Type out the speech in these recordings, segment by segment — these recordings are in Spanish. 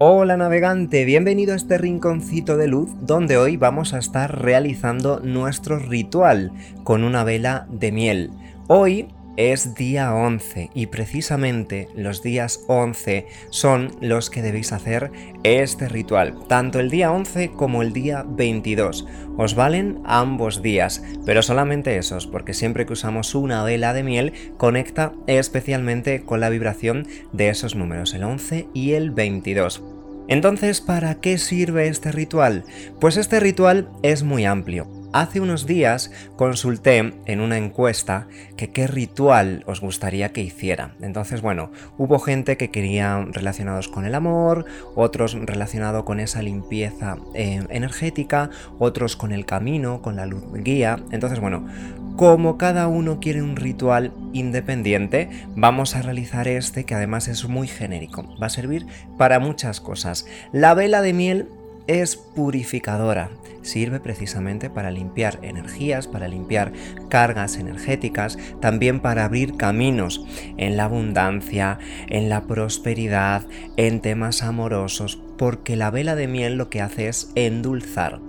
Hola navegante, bienvenido a este rinconcito de luz donde hoy vamos a estar realizando nuestro ritual con una vela de miel. Hoy es día 11 y precisamente los días 11 son los que debéis hacer este ritual, tanto el día 11 como el día 22. Os valen ambos días, pero solamente esos, porque siempre que usamos una vela de miel conecta especialmente con la vibración de esos números, el 11 y el 22. Entonces, ¿para qué sirve este ritual? Pues este ritual es muy amplio. Hace unos días consulté en una encuesta que qué ritual os gustaría que hiciera. Entonces, bueno, hubo gente que quería relacionados con el amor, otros relacionados con esa limpieza eh, energética, otros con el camino, con la luz guía. Entonces, bueno, como cada uno quiere un ritual independiente, vamos a realizar este que además es muy genérico. Va a servir para muchas cosas. La vela de miel es purificadora. Sirve precisamente para limpiar energías, para limpiar cargas energéticas, también para abrir caminos en la abundancia, en la prosperidad, en temas amorosos, porque la vela de miel lo que hace es endulzar.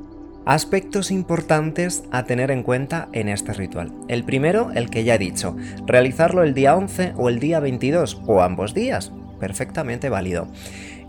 Aspectos importantes a tener en cuenta en este ritual. El primero, el que ya he dicho, realizarlo el día 11 o el día 22 o ambos días, perfectamente válido.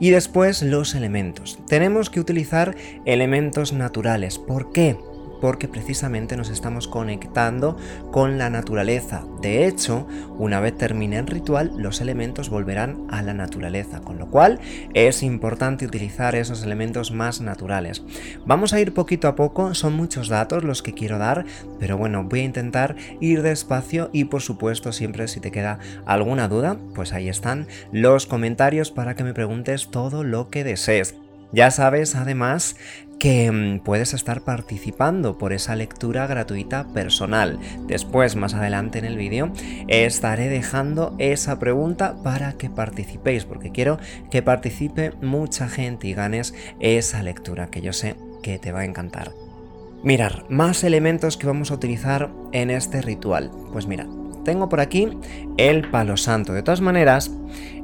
Y después los elementos. Tenemos que utilizar elementos naturales. ¿Por qué? Porque precisamente nos estamos conectando con la naturaleza. De hecho, una vez termine el ritual, los elementos volverán a la naturaleza, con lo cual es importante utilizar esos elementos más naturales. Vamos a ir poquito a poco, son muchos datos los que quiero dar, pero bueno, voy a intentar ir despacio y por supuesto siempre si te queda alguna duda, pues ahí están los comentarios para que me preguntes todo lo que desees. Ya sabes además que mm, puedes estar participando por esa lectura gratuita personal. Después, más adelante en el vídeo, estaré dejando esa pregunta para que participéis, porque quiero que participe mucha gente y ganes esa lectura que yo sé que te va a encantar. Mirar, más elementos que vamos a utilizar en este ritual. Pues mira, tengo por aquí el palo santo. De todas maneras,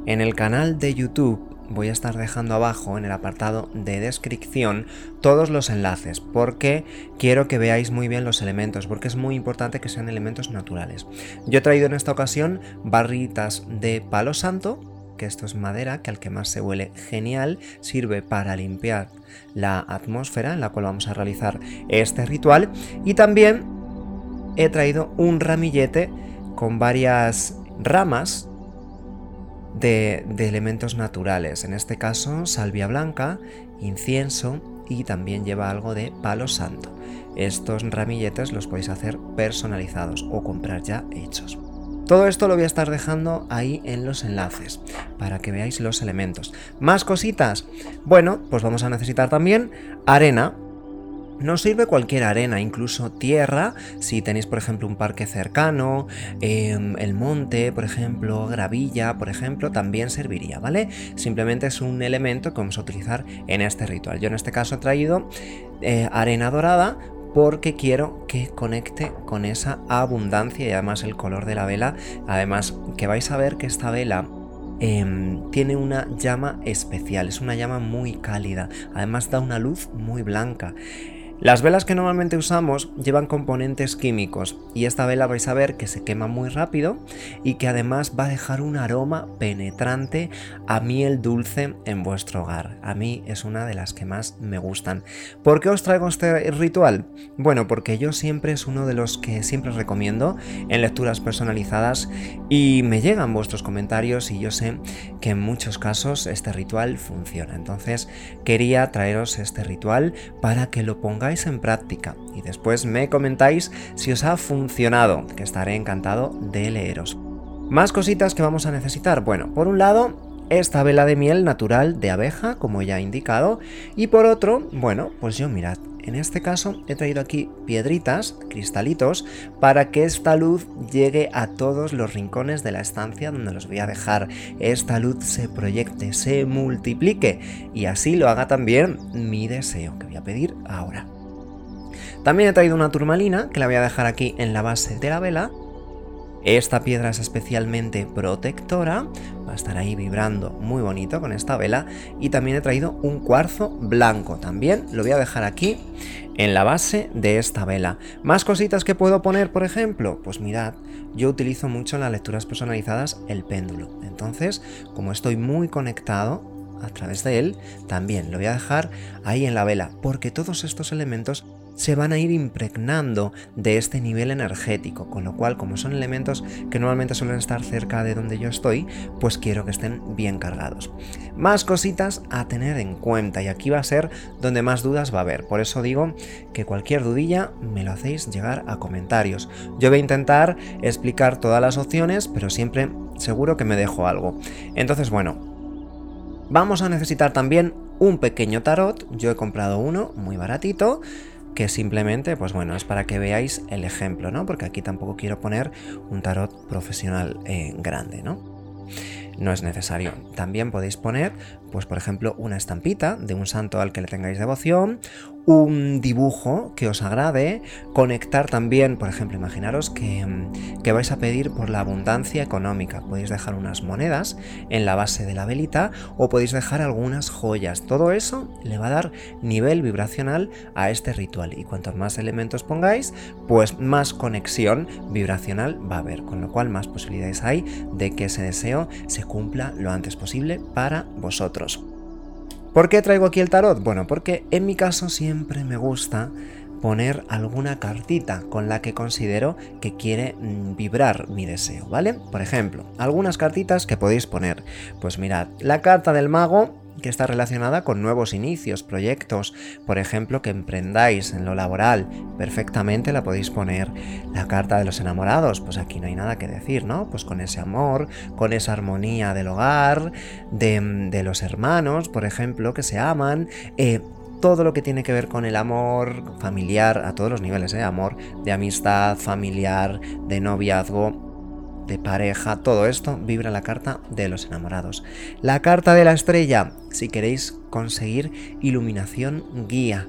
en el canal de YouTube voy a estar dejando abajo en el apartado de descripción todos los enlaces porque quiero que veáis muy bien los elementos porque es muy importante que sean elementos naturales. Yo he traído en esta ocasión barritas de palo santo que esto es madera, que al que más se huele genial, sirve para limpiar la atmósfera en la cual vamos a realizar este ritual. Y también he traído un ramillete con varias ramas de, elementos naturales, en este caso salvia blanca, incienso y también lleva algo de palo santo. Estos ramilletes los podéis hacer personalizados o comprar ya hechos. Todo esto lo voy a estar dejando ahí en los enlaces para que veáis los elementos. ¿Más cositas? Bueno, pues vamos a necesitar también arena nos sirve cualquier arena, incluso tierra, si tenéis por ejemplo un parque cercano, em, el monte, por ejemplo, gravilla, por ejemplo, también serviría, ¿vale? Simplemente es un elemento que vamos a utilizar en este ritual. Yo en este caso he traído eh, arena dorada porque quiero que conecte con esa abundancia y además el color de la vela. Además que vais a ver que esta vela em, tiene una llama especial, es una llama muy cálida, además da una luz muy blanca. Las velas que normalmente usamos llevan componentes químicos y esta vela vais a ver que se quema muy rápido y que además va a dejar un aroma penetrante a miel dulce en vuestro hogar. A mí es una de las que más me gustan. ¿Por qué os traigo este ritual? Bueno, porque yo siempre es uno de los que siempre recomiendo en lecturas personalizadas y me llegan vuestros comentarios y yo sé que en muchos casos este ritual funciona. Entonces quería traeros este ritual para que lo pongáis en práctica y después me comentáis si os ha funcionado, que estaré encantado de leeros. Más cositas que vamos a necesitar. Bueno, por un lado, esta vela de miel natural de abeja, como ya he indicado, y por otro, bueno, pues yo mirad, en este caso he traído aquí piedritas, cristalitos, para que esta luz llegue a todos los rincones de la estancia donde los voy a dejar. Esta luz se proyecte, se multiplique y así lo haga también mi deseo que voy a pedir ahora. También he traído una turmalina que la voy a dejar aquí en la base de la vela. Esta piedra es especialmente protectora, va a estar ahí vibrando muy bonito con esta vela. Y también he traído un cuarzo blanco. También lo voy a dejar aquí en la base de esta vela. ¿Más cositas que puedo poner, por ejemplo? Pues mirad, yo utilizo mucho en las lecturas personalizadas el péndulo. Entonces, como estoy muy conectado a través de él, también lo voy a dejar ahí en la vela, porque todos estos elementos se van a ir impregnando de este nivel energético, con lo cual como son elementos que normalmente suelen estar cerca de donde yo estoy, pues quiero que estén bien cargados. Más cositas a tener en cuenta y aquí va a ser donde más dudas va a haber, por eso digo que cualquier dudilla me lo hacéis llegar a comentarios. Yo voy a intentar explicar todas las opciones, pero siempre seguro que me dejo algo. Entonces bueno, vamos a necesitar también un pequeño tarot, yo he comprado uno muy baratito, que simplemente, pues bueno, es para que veáis el ejemplo, ¿no? Porque aquí tampoco quiero poner un tarot profesional eh, grande, ¿no? No es necesario. También podéis poner pues por ejemplo una estampita de un santo al que le tengáis devoción, un dibujo que os agrade, conectar también, por ejemplo, imaginaros que, mm, que, vais a pedir por la abundancia económica, podéis dejar unas monedas en la base de la velita o podéis dejar algunas joyas, todo eso le va a dar nivel vibracional a este ritual. Y cuantos más elementos pongáis, pues más conexión vibracional va a haber, con lo cual más posibilidades hay de que ese deseo se cumpla lo antes posible para vosotros. ¿Por qué traigo aquí el tarot? Bueno, porque en mi caso siempre me gusta poner alguna cartita con la que considero que quiere mm, vibrar mi deseo, ¿vale? Por ejemplo, algunas cartitas que podéis poner. Pues mirad, la carta del mago que está relacionada con nuevos inicios, proyectos, por ejemplo, que emprendáis en lo laboral, perfectamente la podéis poner. La carta de los enamorados, pues aquí no hay nada que decir, ¿no? Pues con ese amor, con esa armonía del hogar, de, los hermanos, por ejemplo, que se aman. Eh, todo lo que tiene que ver con el amor familiar a todos los niveles, ¿eh? amor de amistad, familiar, de noviazgo, de pareja, todo esto vibra la carta de los enamorados. La carta de la estrella, si queréis conseguir iluminación guía,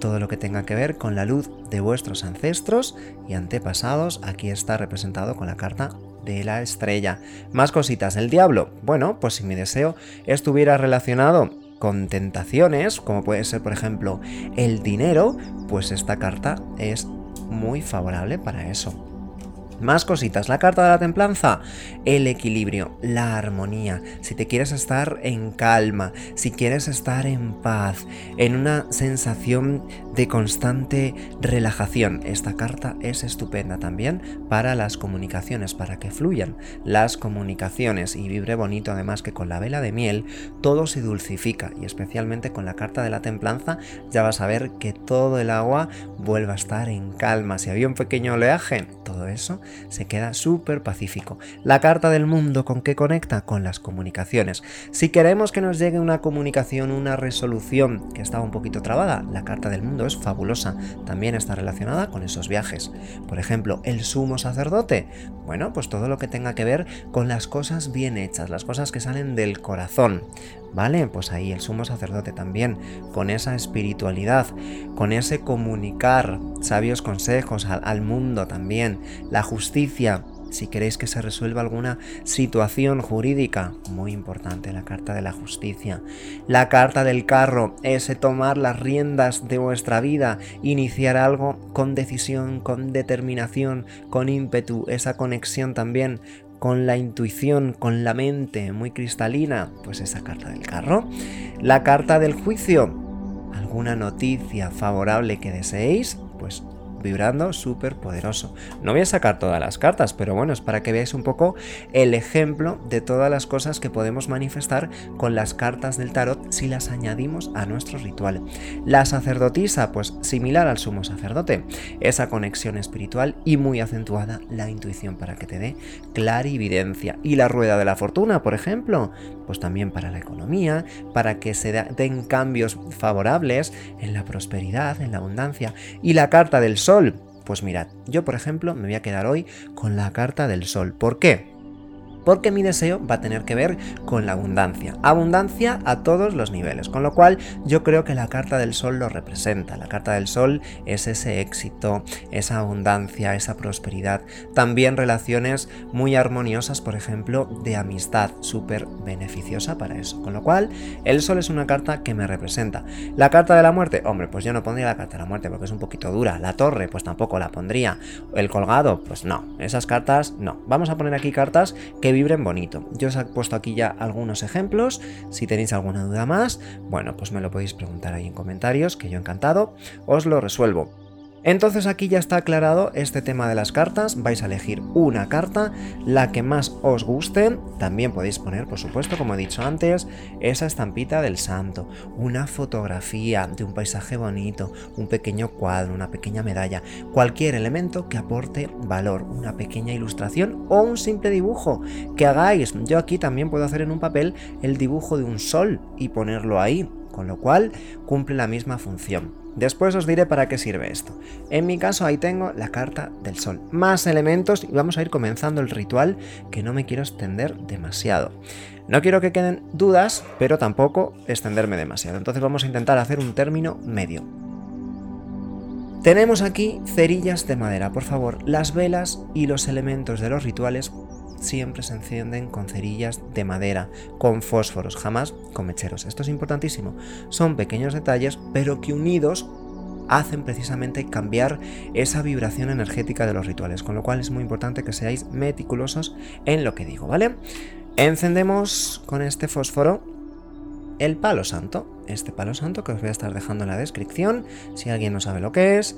todo lo que tenga que ver con la luz de vuestros ancestros y antepasados, aquí está representado con la carta de la estrella. Más cositas, el diablo. Bueno, pues si mi deseo estuviera relacionado con tentaciones, como puede ser por ejemplo el dinero, pues esta carta es muy favorable para eso. Más cositas. La carta de la templanza, el equilibrio, la armonía. Si te quieres estar en calma, si quieres estar en paz, en una sensación de constante relajación, esta carta es estupenda también para las comunicaciones, para que fluyan las comunicaciones y vibre bonito además que con la vela de miel todo se dulcifica y especialmente con la carta de la templanza ya vas a ver que todo el agua vuelva a estar en calma. Si había un pequeño oleaje, todo eso se queda súper pacífico. La carta del mundo con qué conecta con las comunicaciones. Si queremos que nos llegue una comunicación, una resolución que estaba un poquito trabada, la carta del mundo es fabulosa. También está relacionada con esos viajes. Por ejemplo, el sumo sacerdote. Bueno, pues todo lo que tenga que ver con las cosas bien hechas, las cosas que salen del corazón. ¿Vale? Pues ahí el sumo sacerdote también, con esa espiritualidad, con ese comunicar sabios consejos al, mundo también, la justicia, si queréis que se resuelva alguna situación jurídica, muy importante la carta de la justicia. La carta del carro, ese tomar las riendas de vuestra vida, iniciar algo con decisión, con determinación, con ímpetu, esa conexión también con la intuición, con la mente muy cristalina, pues esa carta del carro. La carta del juicio, alguna noticia favorable que deseéis, vibrando súper poderoso. No voy a sacar todas las cartas, pero bueno, es para que veáis un poco el ejemplo de todas las cosas que podemos manifestar con las cartas del tarot si las añadimos a nuestro ritual. La sacerdotisa, pues similar al sumo sacerdote, esa conexión espiritual y muy acentuada la intuición para que te dé clarividencia. Y la rueda de la fortuna, por ejemplo, pues también para la economía, para que se den cambios favorables en la prosperidad, en la abundancia. Y la carta del sol, pues mirad, yo por ejemplo me voy a quedar hoy con la carta del sol. ¿Por qué? Porque mi deseo va a tener que ver con la abundancia. Abundancia a todos los niveles, con lo cual yo creo que la carta del sol lo representa. La carta del sol es ese éxito, esa abundancia, esa prosperidad. También relaciones muy armoniosas, por ejemplo, de amistad, súper beneficiosa para eso. Con lo cual, el sol es una carta que me representa. La carta de la muerte, hombre, pues yo no pondría la carta de la muerte porque es un poquito dura. La torre, pues tampoco la pondría. El colgado, pues no. Esas cartas, no. Vamos a poner aquí cartas que vibren bonito. Yo os he puesto aquí ya algunos ejemplos. Si tenéis alguna duda más, bueno, pues me lo podéis preguntar ahí en comentarios, que yo encantado os lo resuelvo. Entonces aquí ya está aclarado este tema de las cartas, vais a elegir una carta, la que más os guste, también podéis poner, por supuesto, como he dicho antes, esa estampita del santo, una fotografía de un paisaje bonito, un pequeño cuadro, una pequeña medalla, cualquier elemento que aporte valor, una pequeña ilustración o un simple dibujo que hagáis. Yo aquí también puedo hacer en un papel el dibujo de un sol y ponerlo ahí, con lo cual cumple la misma función. Después os diré para qué sirve esto. En mi caso ahí tengo la carta del sol. Más elementos y vamos a ir comenzando el ritual que no me quiero extender demasiado. No quiero que queden dudas, pero tampoco extenderme demasiado. Entonces vamos a intentar hacer un término medio. Tenemos aquí cerillas de madera. Por favor, las velas y los elementos de los rituales siempre se encienden con cerillas de madera, con fósforos, jamás con mecheros. Esto es importantísimo. Son pequeños detalles, pero que unidos hacen precisamente cambiar esa vibración energética de los rituales, con lo cual es muy importante que seáis meticulosos en lo que digo, ¿vale? Encendemos con este fósforo el palo santo, este palo santo que os voy a estar dejando en la descripción, si alguien no sabe lo que es,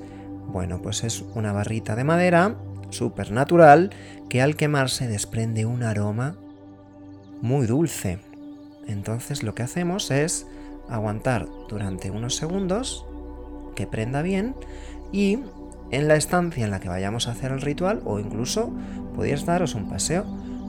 bueno, pues es una barrita de madera supernatural que al quemarse desprende un aroma muy dulce. Entonces lo que hacemos es aguantar durante unos segundos que prenda bien y en la estancia en la que vayamos a hacer el ritual o incluso podéis daros un paseo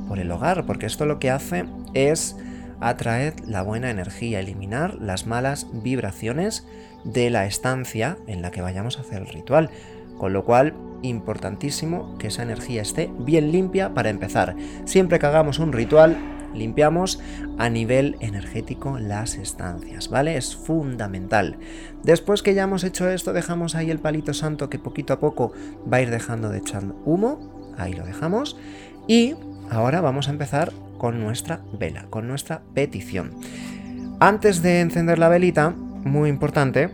por el hogar porque esto lo que hace es atraer la buena energía, eliminar las malas vibraciones de la estancia en la que vayamos a hacer el ritual. Con lo cual importantísimo que esa energía esté bien limpia para empezar. Siempre que hagamos un ritual, limpiamos a nivel energético las estancias, ¿vale? Es fundamental. Después que ya hemos hecho esto, dejamos ahí el palito santo que poquito a poco va a ir dejando de echar humo, ahí lo dejamos, y ahora vamos a empezar con nuestra vela, con nuestra petición. Antes de encender la velita, muy importante,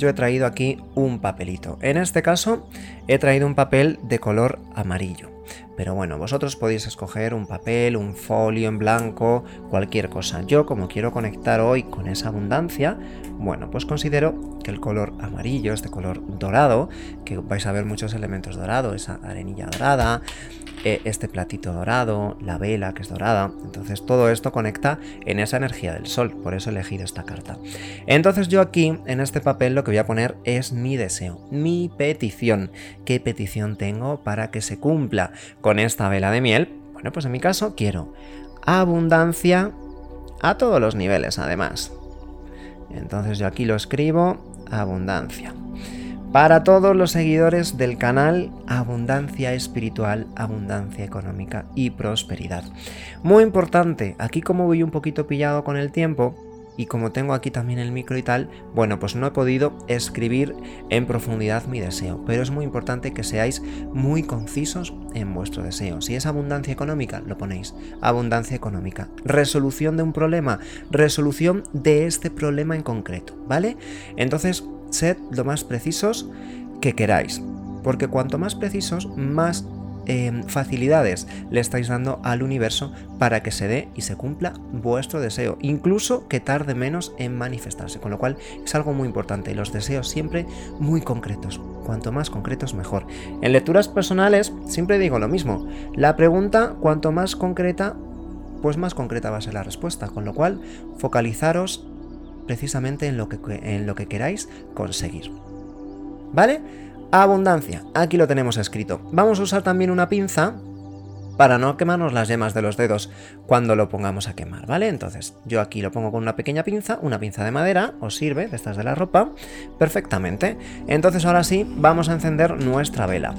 yo he traído aquí un papelito. En este caso he traído un papel de color amarillo. Pero bueno, vosotros podéis escoger un papel, un folio en blanco, cualquier cosa. Yo como quiero conectar hoy con esa abundancia, bueno, pues considero que el color amarillo, este color dorado, que vais a ver muchos elementos dorados, esa arenilla dorada, eh, este platito dorado, la vela que es dorada. Entonces todo esto conecta en esa energía del sol, por eso he elegido esta carta. Entonces yo aquí en este papel lo que voy a poner es mi deseo, mi petición. ¿Qué petición tengo para que se cumpla esta vela de miel? Bueno, pues en mi caso quiero abundancia a todos los niveles además. Entonces yo aquí lo escribo, abundancia. Para todos los seguidores del canal, abundancia espiritual, abundancia económica y prosperidad. Muy importante, aquí como voy un poquito pillado con el tiempo, y como tengo aquí también el micro y tal, bueno, pues no he podido escribir en profundidad mi deseo, pero es muy importante que seáis muy concisos en vuestro deseo. Si es abundancia económica, lo ponéis, abundancia económica. Resolución de un problema, resolución de este problema en concreto, ¿vale? Entonces, sed lo más precisos que queráis, porque cuanto más precisos, más em, facilidades le estáis dando al universo para que se dé y se cumpla vuestro deseo, incluso que tarde menos en manifestarse, con lo cual es algo muy importante, los deseos siempre muy concretos, cuanto más concretos mejor. En lecturas personales siempre digo lo mismo, la pregunta cuanto más concreta, pues más concreta va a ser la respuesta, con lo cual focalizaros precisamente en lo que, en lo que queráis conseguir. ¿Vale? Abundancia, aquí lo tenemos escrito. Vamos a usar también una pinza para no quemarnos las yemas de los dedos cuando lo pongamos a quemar, ¿vale? Entonces, yo aquí lo pongo con una pequeña pinza, una pinza de madera, os sirve, de estas de la ropa, perfectamente. Entonces ahora sí, vamos a encender nuestra vela.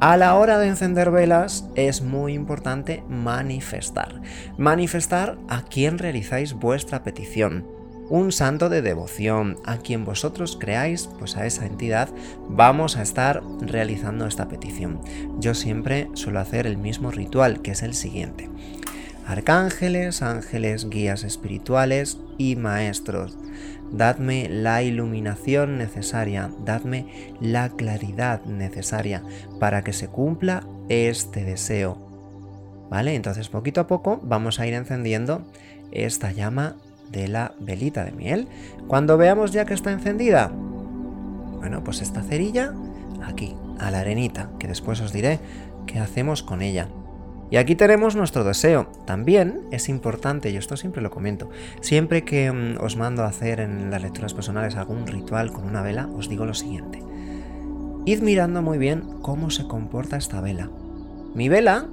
A la hora de encender velas es muy importante manifestar. Manifestar a quien realizáis vuestra petición. Un santo de devoción, a quien vosotros creáis, pues a esa entidad vamos a estar realizando esta petición. Yo siempre suelo hacer el mismo ritual, que es el siguiente. Arcángeles, ángeles, guías espirituales y maestros dadme la iluminación necesaria, dadme la claridad necesaria para que se cumpla este deseo. ¿Vale? Entonces poquito a poco vamos a ir encendiendo esta llama de la velita de miel. Cuando veamos ya que está encendida, bueno, pues esta cerilla aquí, a la arenita, que después os diré qué hacemos con ella. Y aquí tenemos nuestro deseo. También es importante, y esto siempre lo comento, siempre que mm, os mando a hacer en las lecturas personales algún ritual con una vela, os digo lo siguiente. Id mirando muy bien cómo se comporta esta vela. Mi vela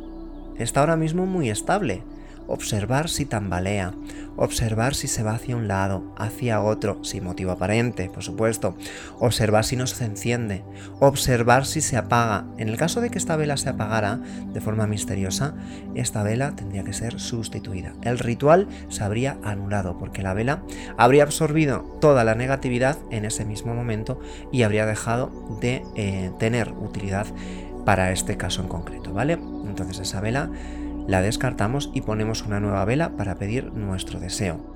está ahora mismo muy estable, observar si tambalea, observar si se va hacia un lado, hacia otro, sin motivo aparente, por supuesto, observar si no se enciende, observar si se apaga. En el caso de que esta vela se apagara de forma misteriosa, esta vela tendría que ser sustituida. El ritual se habría anulado porque la vela habría absorbido toda la negatividad en ese mismo momento y habría dejado de eh, tener utilidad para este caso en concreto, ¿vale? Entonces esa vela la descartamos y ponemos una nueva vela para pedir nuestro deseo.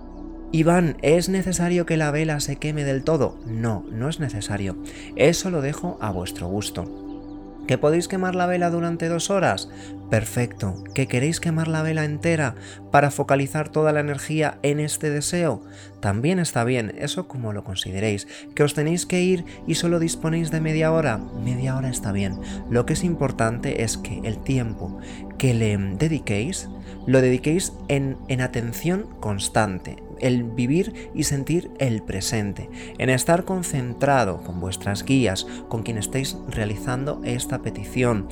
Iván, ¿es necesario que la vela se queme del todo? No, no es necesario. Eso lo dejo a vuestro gusto. ¿Que podéis quemar la vela durante dos horas? Perfecto. ¿Que queréis quemar la vela entera para focalizar toda la energía en este deseo? También está bien, eso como lo consideréis. ¿Que os tenéis que ir y solo disponéis de media hora? Media hora está bien. Lo que es importante es que el tiempo que le dediquéis, lo dediquéis en, en atención constante, el vivir y sentir el presente, en estar concentrado con vuestras guías, con quien estéis realizando esta petición,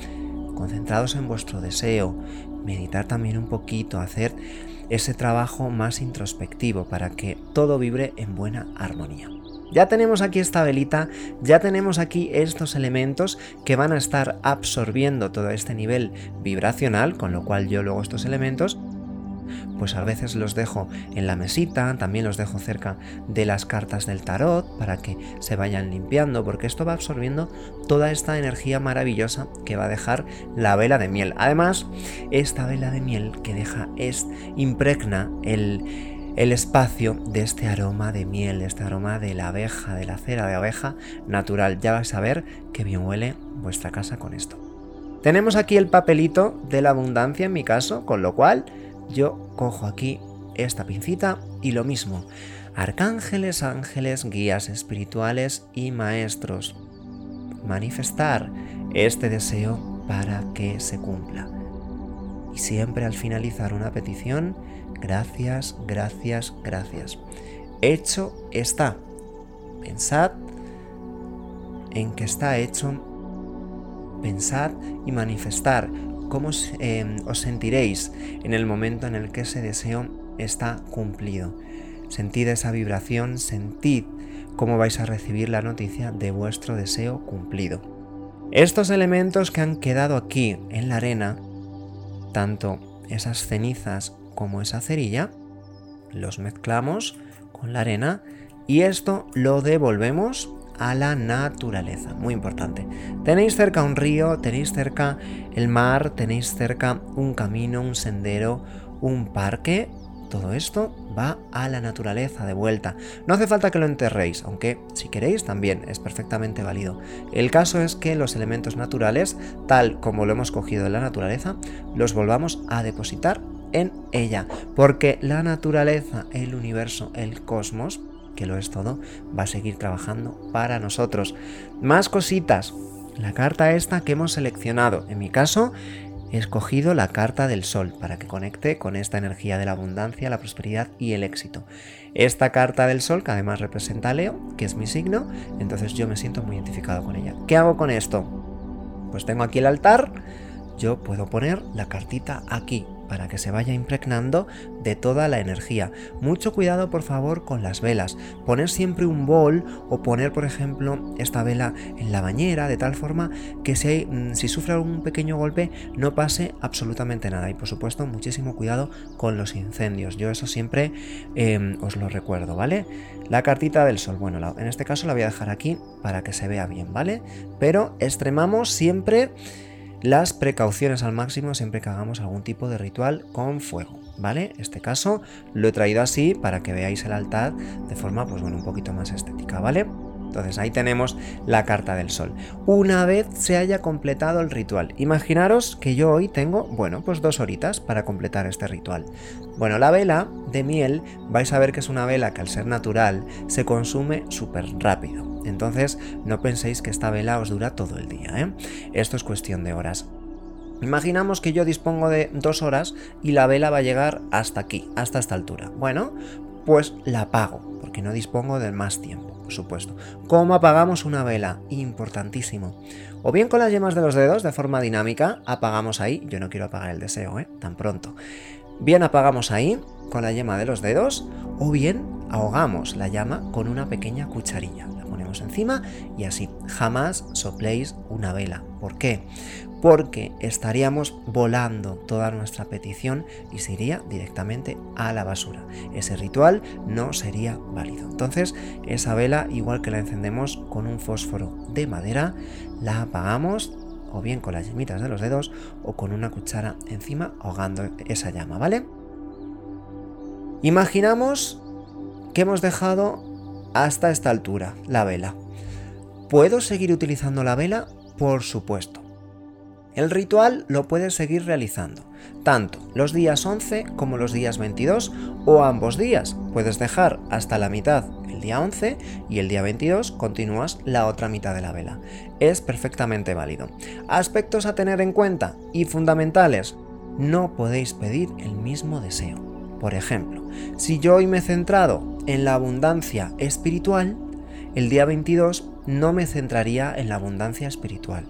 concentrados en vuestro deseo, meditar también un poquito, hacer ese trabajo más introspectivo para que todo vibre en buena armonía. Ya tenemos aquí esta velita, ya tenemos aquí estos elementos que van a estar absorbiendo todo este nivel vibracional, con lo cual yo luego estos elementos pues a veces los dejo en la mesita, también los dejo cerca de las cartas del tarot para que se vayan limpiando, porque esto va absorbiendo toda esta energía maravillosa que va a dejar la vela de miel. Además, esta vela de miel que deja es impregna el, el espacio de este aroma de miel, de este aroma de la abeja, de la cera de abeja natural. Ya vais a ver que bien huele vuestra casa con esto. Tenemos aquí el papelito de la abundancia en mi caso, con lo cual yo cojo aquí esta pincita y lo mismo. Arcángeles, ángeles, guías espirituales y maestros. Manifestar este deseo para que se cumpla. Y siempre al finalizar una petición, gracias, gracias, gracias. Hecho está. Pensad en que está hecho. Pensad y manifestar cómo em, os sentiréis en el momento en el que ese deseo está cumplido. Sentid esa vibración, sentid cómo vais a recibir la noticia de vuestro deseo cumplido. Estos elementos que han quedado aquí en la arena, tanto esas cenizas como esa cerilla, los mezclamos con la arena y esto lo devolvemos a la naturaleza. Muy importante. Tenéis cerca un río, tenéis cerca el mar, tenéis cerca un camino, un sendero, un parque. Todo esto va a la naturaleza de vuelta. No hace falta que lo enterréis, aunque si queréis también es perfectamente válido. El caso es que los elementos naturales, tal como lo hemos cogido en la naturaleza, los volvamos a depositar en ella, porque la naturaleza, el universo, el cosmos, que lo es todo, va a seguir trabajando para nosotros. Más cositas. La carta esta que hemos seleccionado, en mi caso, he escogido la carta del sol para que conecte con esta energía de la abundancia, la prosperidad y el éxito. Esta carta del sol, que además representa a Leo, que es mi signo, entonces yo me siento muy identificado con ella. ¿Qué hago con esto? Pues tengo aquí el altar, yo puedo poner la cartita aquí para que se vaya impregnando de toda la energía. Mucho cuidado por favor con las velas. Poner siempre un bol o poner por ejemplo esta vela en la bañera de tal forma que si, mm, sufre algún pequeño golpe no pase absolutamente nada. Y por supuesto muchísimo cuidado con los incendios. Yo eso siempre em, os lo recuerdo, ¿vale? La cartita del sol, bueno, en este caso la voy a dejar aquí para que se vea bien, ¿vale? Pero extremamos siempre las precauciones al máximo siempre que hagamos algún tipo de ritual con fuego, ¿vale? Este caso lo he traído así para que veáis el altar de forma, pues bueno, un poquito más estética, ¿vale? Entonces ahí tenemos la carta del sol. Una vez se haya completado el ritual, imaginaros que yo hoy tengo, bueno, pues dos horitas para completar este ritual. Bueno, la vela de miel vais a ver que es una vela que al ser natural se consume súper rápido. Entonces no penséis que esta vela os dura todo el día, ¿eh? Esto es cuestión de horas. Imaginamos que yo dispongo de dos horas y la vela va a llegar hasta aquí, hasta esta altura. Bueno, pues la apago, porque no dispongo de más tiempo, por supuesto. ¿Cómo apagamos una vela? Importantísimo. O bien con las yemas de los dedos, de forma dinámica, apagamos ahí. Yo no quiero apagar el deseo, ¿eh? Tan pronto. Bien apagamos ahí, con la yema de los dedos, o bien ahogamos la llama con una pequeña cucharilla encima y así. Jamás sopléis una vela. ¿Por qué? Porque estaríamos volando toda nuestra petición y se iría directamente a la basura. Ese ritual no sería válido. Entonces, esa vela, igual que la encendemos con un fósforo de madera, la apagamos o bien con las yemitas de los dedos o con una cuchara encima ahogando esa llama, ¿vale? Imaginamos que hemos dejado hasta esta altura la vela. ¿Puedo seguir utilizando la vela? Por supuesto. El ritual lo puedes seguir realizando, tanto los días 11 como los días 22 o ambos días. Puedes dejar hasta la mitad el día 11 y el día 22 continúas la otra mitad de la vela. Es perfectamente válido. Aspectos a tener en cuenta y fundamentales. No podéis pedir el mismo deseo. Por ejemplo, si yo hoy me he centrado en la abundancia espiritual, el día 22 no me centraría en la abundancia espiritual.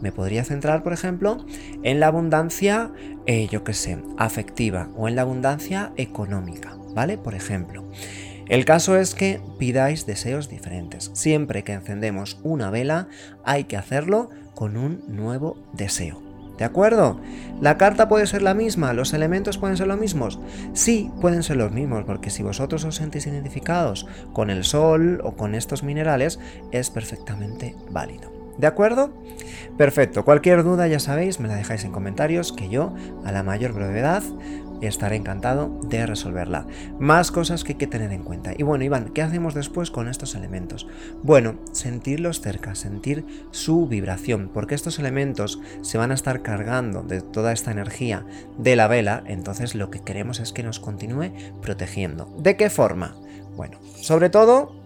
Me podría centrar, por ejemplo, en la abundancia, eh, yo qué sé, afectiva o en la abundancia económica, ¿vale? Por ejemplo. El caso es que pidáis deseos diferentes. Siempre que encendemos una vela hay que hacerlo con un nuevo deseo. ¿De acuerdo? ¿La carta puede ser la misma? ¿Los elementos pueden ser los mismos? Sí, pueden ser los mismos, porque si vosotros os sentís identificados con el sol o con estos minerales, es perfectamente válido. ¿De acuerdo? Perfecto, cualquier duda ya sabéis, me la dejáis en comentarios, que yo, a la mayor brevedad, estaré encantado de resolverla. Más cosas que hay que tener en cuenta. Y bueno, Iván, ¿qué hacemos después con estos elementos? Bueno, sentirlos cerca, sentir su vibración, porque estos elementos se van a estar cargando de toda esta energía de la vela, entonces lo que queremos es que nos continúe protegiendo. ¿De qué forma? Bueno, sobre todo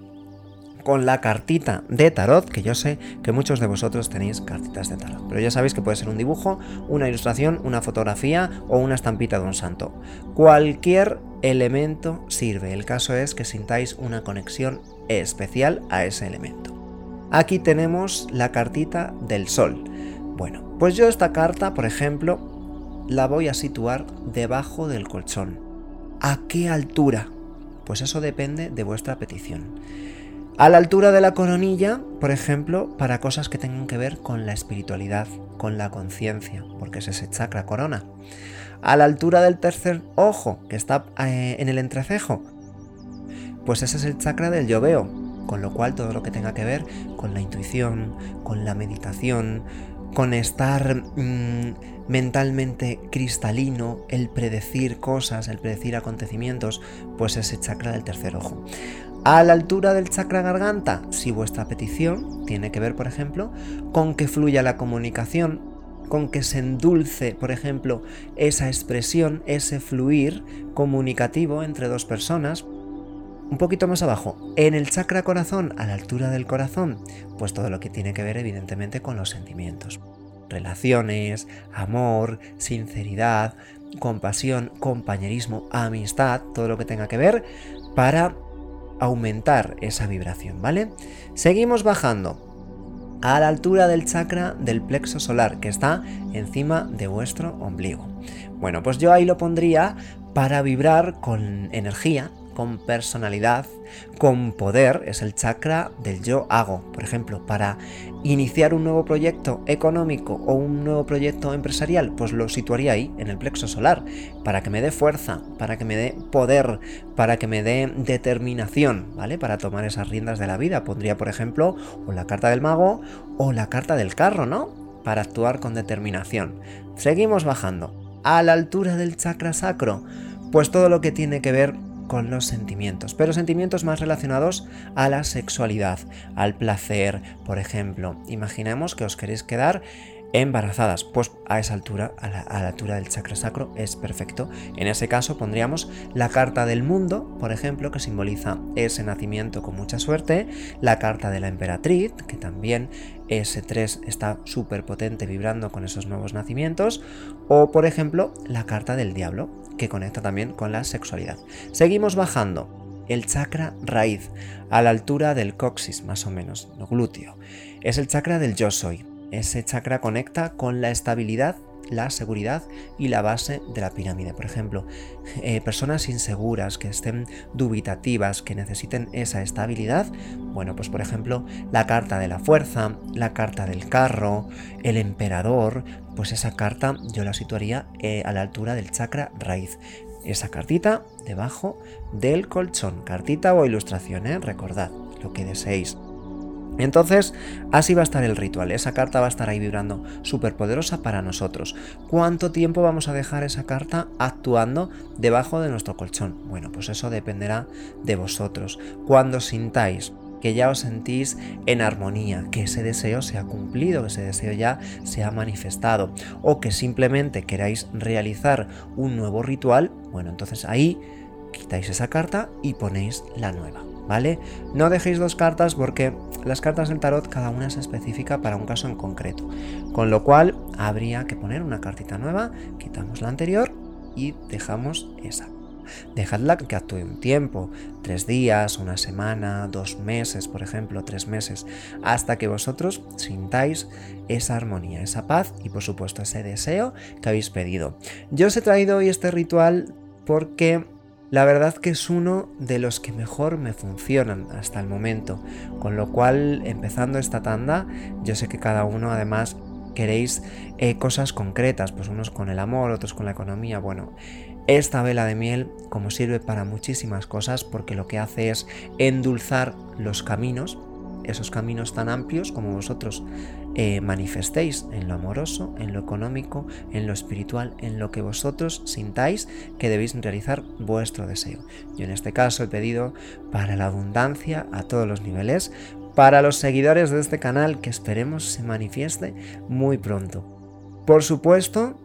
con la cartita de tarot, que yo sé que muchos de vosotros tenéis cartitas de tarot, pero ya sabéis que puede ser un dibujo, una ilustración, una fotografía o una estampita de un santo. Cualquier elemento sirve, el caso es que sintáis una conexión especial a ese elemento. Aquí tenemos la cartita del sol. Bueno, pues yo esta carta, por ejemplo, la voy a situar debajo del colchón. ¿A qué altura? Pues eso depende de vuestra petición. A la altura de la coronilla, por ejemplo, para cosas que tengan que ver con la espiritualidad, con la conciencia, porque es ese chakra corona. A la altura del tercer ojo, que está eh, en el entrecejo, pues ese es el chakra del yo veo, con lo cual todo lo que tenga que ver con la intuición, con la meditación, con estar mm, mentalmente cristalino, el predecir cosas, el predecir acontecimientos, pues ese chakra del tercer ojo. A la altura del chakra garganta, si vuestra petición tiene que ver, por ejemplo, con que fluya la comunicación, con que se endulce, por ejemplo, esa expresión, ese fluir comunicativo entre dos personas. Un poquito más abajo, en el chakra corazón, a la altura del corazón, pues todo lo que tiene que ver evidentemente con los sentimientos. Relaciones, amor, sinceridad, compasión, compañerismo, amistad, todo lo que tenga que ver para aumentar esa vibración, ¿vale? Seguimos bajando. a la altura del chakra del plexo solar, que está encima de vuestro ombligo. Bueno, pues yo ahí lo pondría para vibrar con energía, con personalidad, con poder, es el chakra del yo hago. Por ejemplo, para iniciar un nuevo proyecto económico o un nuevo proyecto empresarial, pues lo situaría ahí, en el plexo solar, para que me dé fuerza, para que me dé poder, para que me dé determinación, ¿vale? Para tomar esas riendas de la vida. Pondría, por ejemplo, o la carta del mago o la carta del carro, ¿no? Para actuar con determinación. Seguimos bajando. A la altura del chakra sacro, pues todo lo que tiene que ver con los sentimientos, pero sentimientos más relacionados a la sexualidad, al placer, por ejemplo. Imaginemos que os queréis quedar embarazadas, pues a esa altura, a la, altura del chakra sacro, es perfecto. En ese caso pondríamos la carta del mundo, por ejemplo, que simboliza ese nacimiento con mucha suerte, la carta de la emperatriz, que también ese 3 está súper potente vibrando con esos nuevos nacimientos, o por ejemplo, la carta del diablo, que conecta también con la sexualidad. Seguimos bajando. El chakra raíz, a la altura del coxis, más o menos, lo glúteo. Es el chakra del yo soy, ese chakra conecta con la estabilidad, la seguridad y la base de la pirámide. Por ejemplo, eh, personas inseguras que estén dubitativas, que necesiten esa estabilidad. Bueno, pues por ejemplo, la carta de la fuerza, la carta del carro, el emperador, pues esa carta yo la situaría eh, a la altura del chakra raíz. Esa cartita debajo del colchón. Cartita o ilustración, ¿eh? recordad lo que deseéis. Entonces, así va a estar el ritual. Esa carta va a estar ahí vibrando súper poderosa para nosotros. ¿Cuánto tiempo vamos a dejar esa carta actuando debajo de nuestro colchón? Bueno, pues eso dependerá de vosotros. Cuando sintáis que ya os sentís en armonía, que ese deseo se ha cumplido, que ese deseo ya se ha manifestado, o que simplemente queráis realizar un nuevo ritual, bueno, entonces ahí quitáis esa carta y ponéis la nueva. ¿vale? No dejéis dos cartas porque las cartas del tarot cada una es específica para un caso en concreto, con lo cual habría que poner una cartita nueva, quitamos la anterior y dejamos esa. Dejadla que actúe un tiempo, tres días, una semana, dos meses, por ejemplo, tres meses, hasta que vosotros sintáis esa armonía, esa paz y por supuesto ese deseo que habéis pedido. Yo os he traído hoy este ritual porque la verdad que es uno de los que mejor me funcionan hasta el momento, con lo cual empezando esta tanda, yo sé que cada uno además queréis eh, cosas concretas, pues unos con el amor, otros con la economía, bueno, esta vela de miel como sirve para muchísimas cosas porque lo que hace es endulzar los caminos, esos caminos tan amplios como vosotros eh, manifestéis en lo amoroso, en lo económico, en lo espiritual, en lo que vosotros sintáis que debéis realizar vuestro deseo. Yo en este caso he pedido para la abundancia a todos los niveles, para los seguidores de este canal que esperemos se manifieste muy pronto. Por supuesto,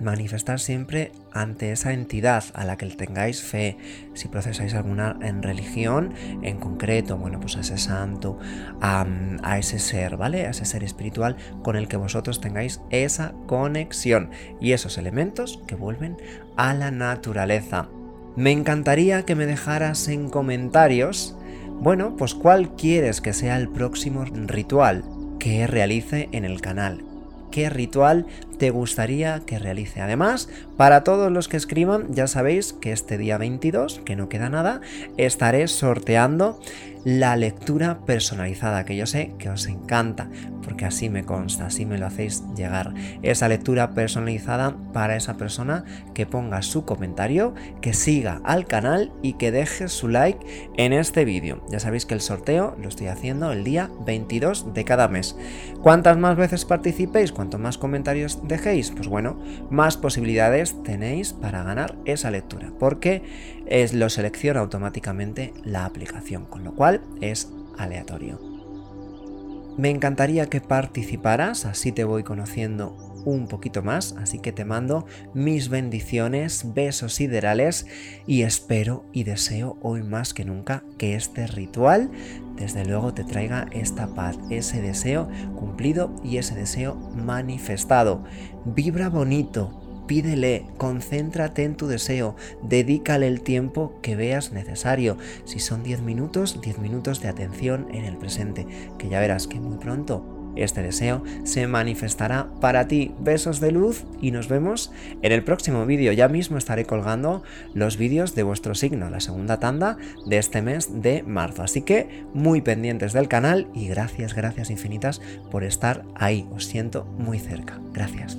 manifestar siempre ante esa entidad a la que tengáis fe. Si procesáis alguna en religión, en concreto, bueno, pues a ese santo, a, a, ese ser, ¿vale? A ese ser espiritual con el que vosotros tengáis esa conexión y esos elementos que vuelven a la naturaleza. Me encantaría que me dejaras en comentarios, bueno, pues cuál quieres que sea el próximo ritual que realice en el canal qué ritual te gustaría que realice. Además, para todos los que escriban, ya sabéis que este día 22, que no queda nada, estaré sorteando la lectura personalizada, que yo sé que os encanta, porque así me consta, así me lo hacéis llegar. Esa lectura personalizada para esa persona que ponga su comentario, que siga al canal y que deje su like en este vídeo. Ya sabéis que el sorteo lo estoy haciendo el día 22 de cada mes. Cuantas más veces participéis, cuanto más comentarios dejéis, pues bueno, más posibilidades tenéis para ganar esa lectura, porque es, lo selecciona automáticamente la aplicación, con lo cual es aleatorio. Me encantaría que participaras, así te voy conociendo un poquito más, así que te mando mis bendiciones, besos siderales y espero y deseo hoy más que nunca que este ritual desde luego te traiga esta paz, ese deseo cumplido y ese deseo manifestado. Vibra bonito, pídele, concéntrate en tu deseo, dedícale el tiempo que veas necesario. Si son 10 minutos, 10 minutos de atención en el presente, que ya verás que muy pronto este deseo se manifestará para ti. Besos de luz y nos vemos en el próximo vídeo. Ya mismo estaré colgando los vídeos de vuestro signo, la segunda tanda de este mes de marzo. Así que muy pendientes del canal y gracias, gracias infinitas por estar ahí. Os siento muy cerca. Gracias.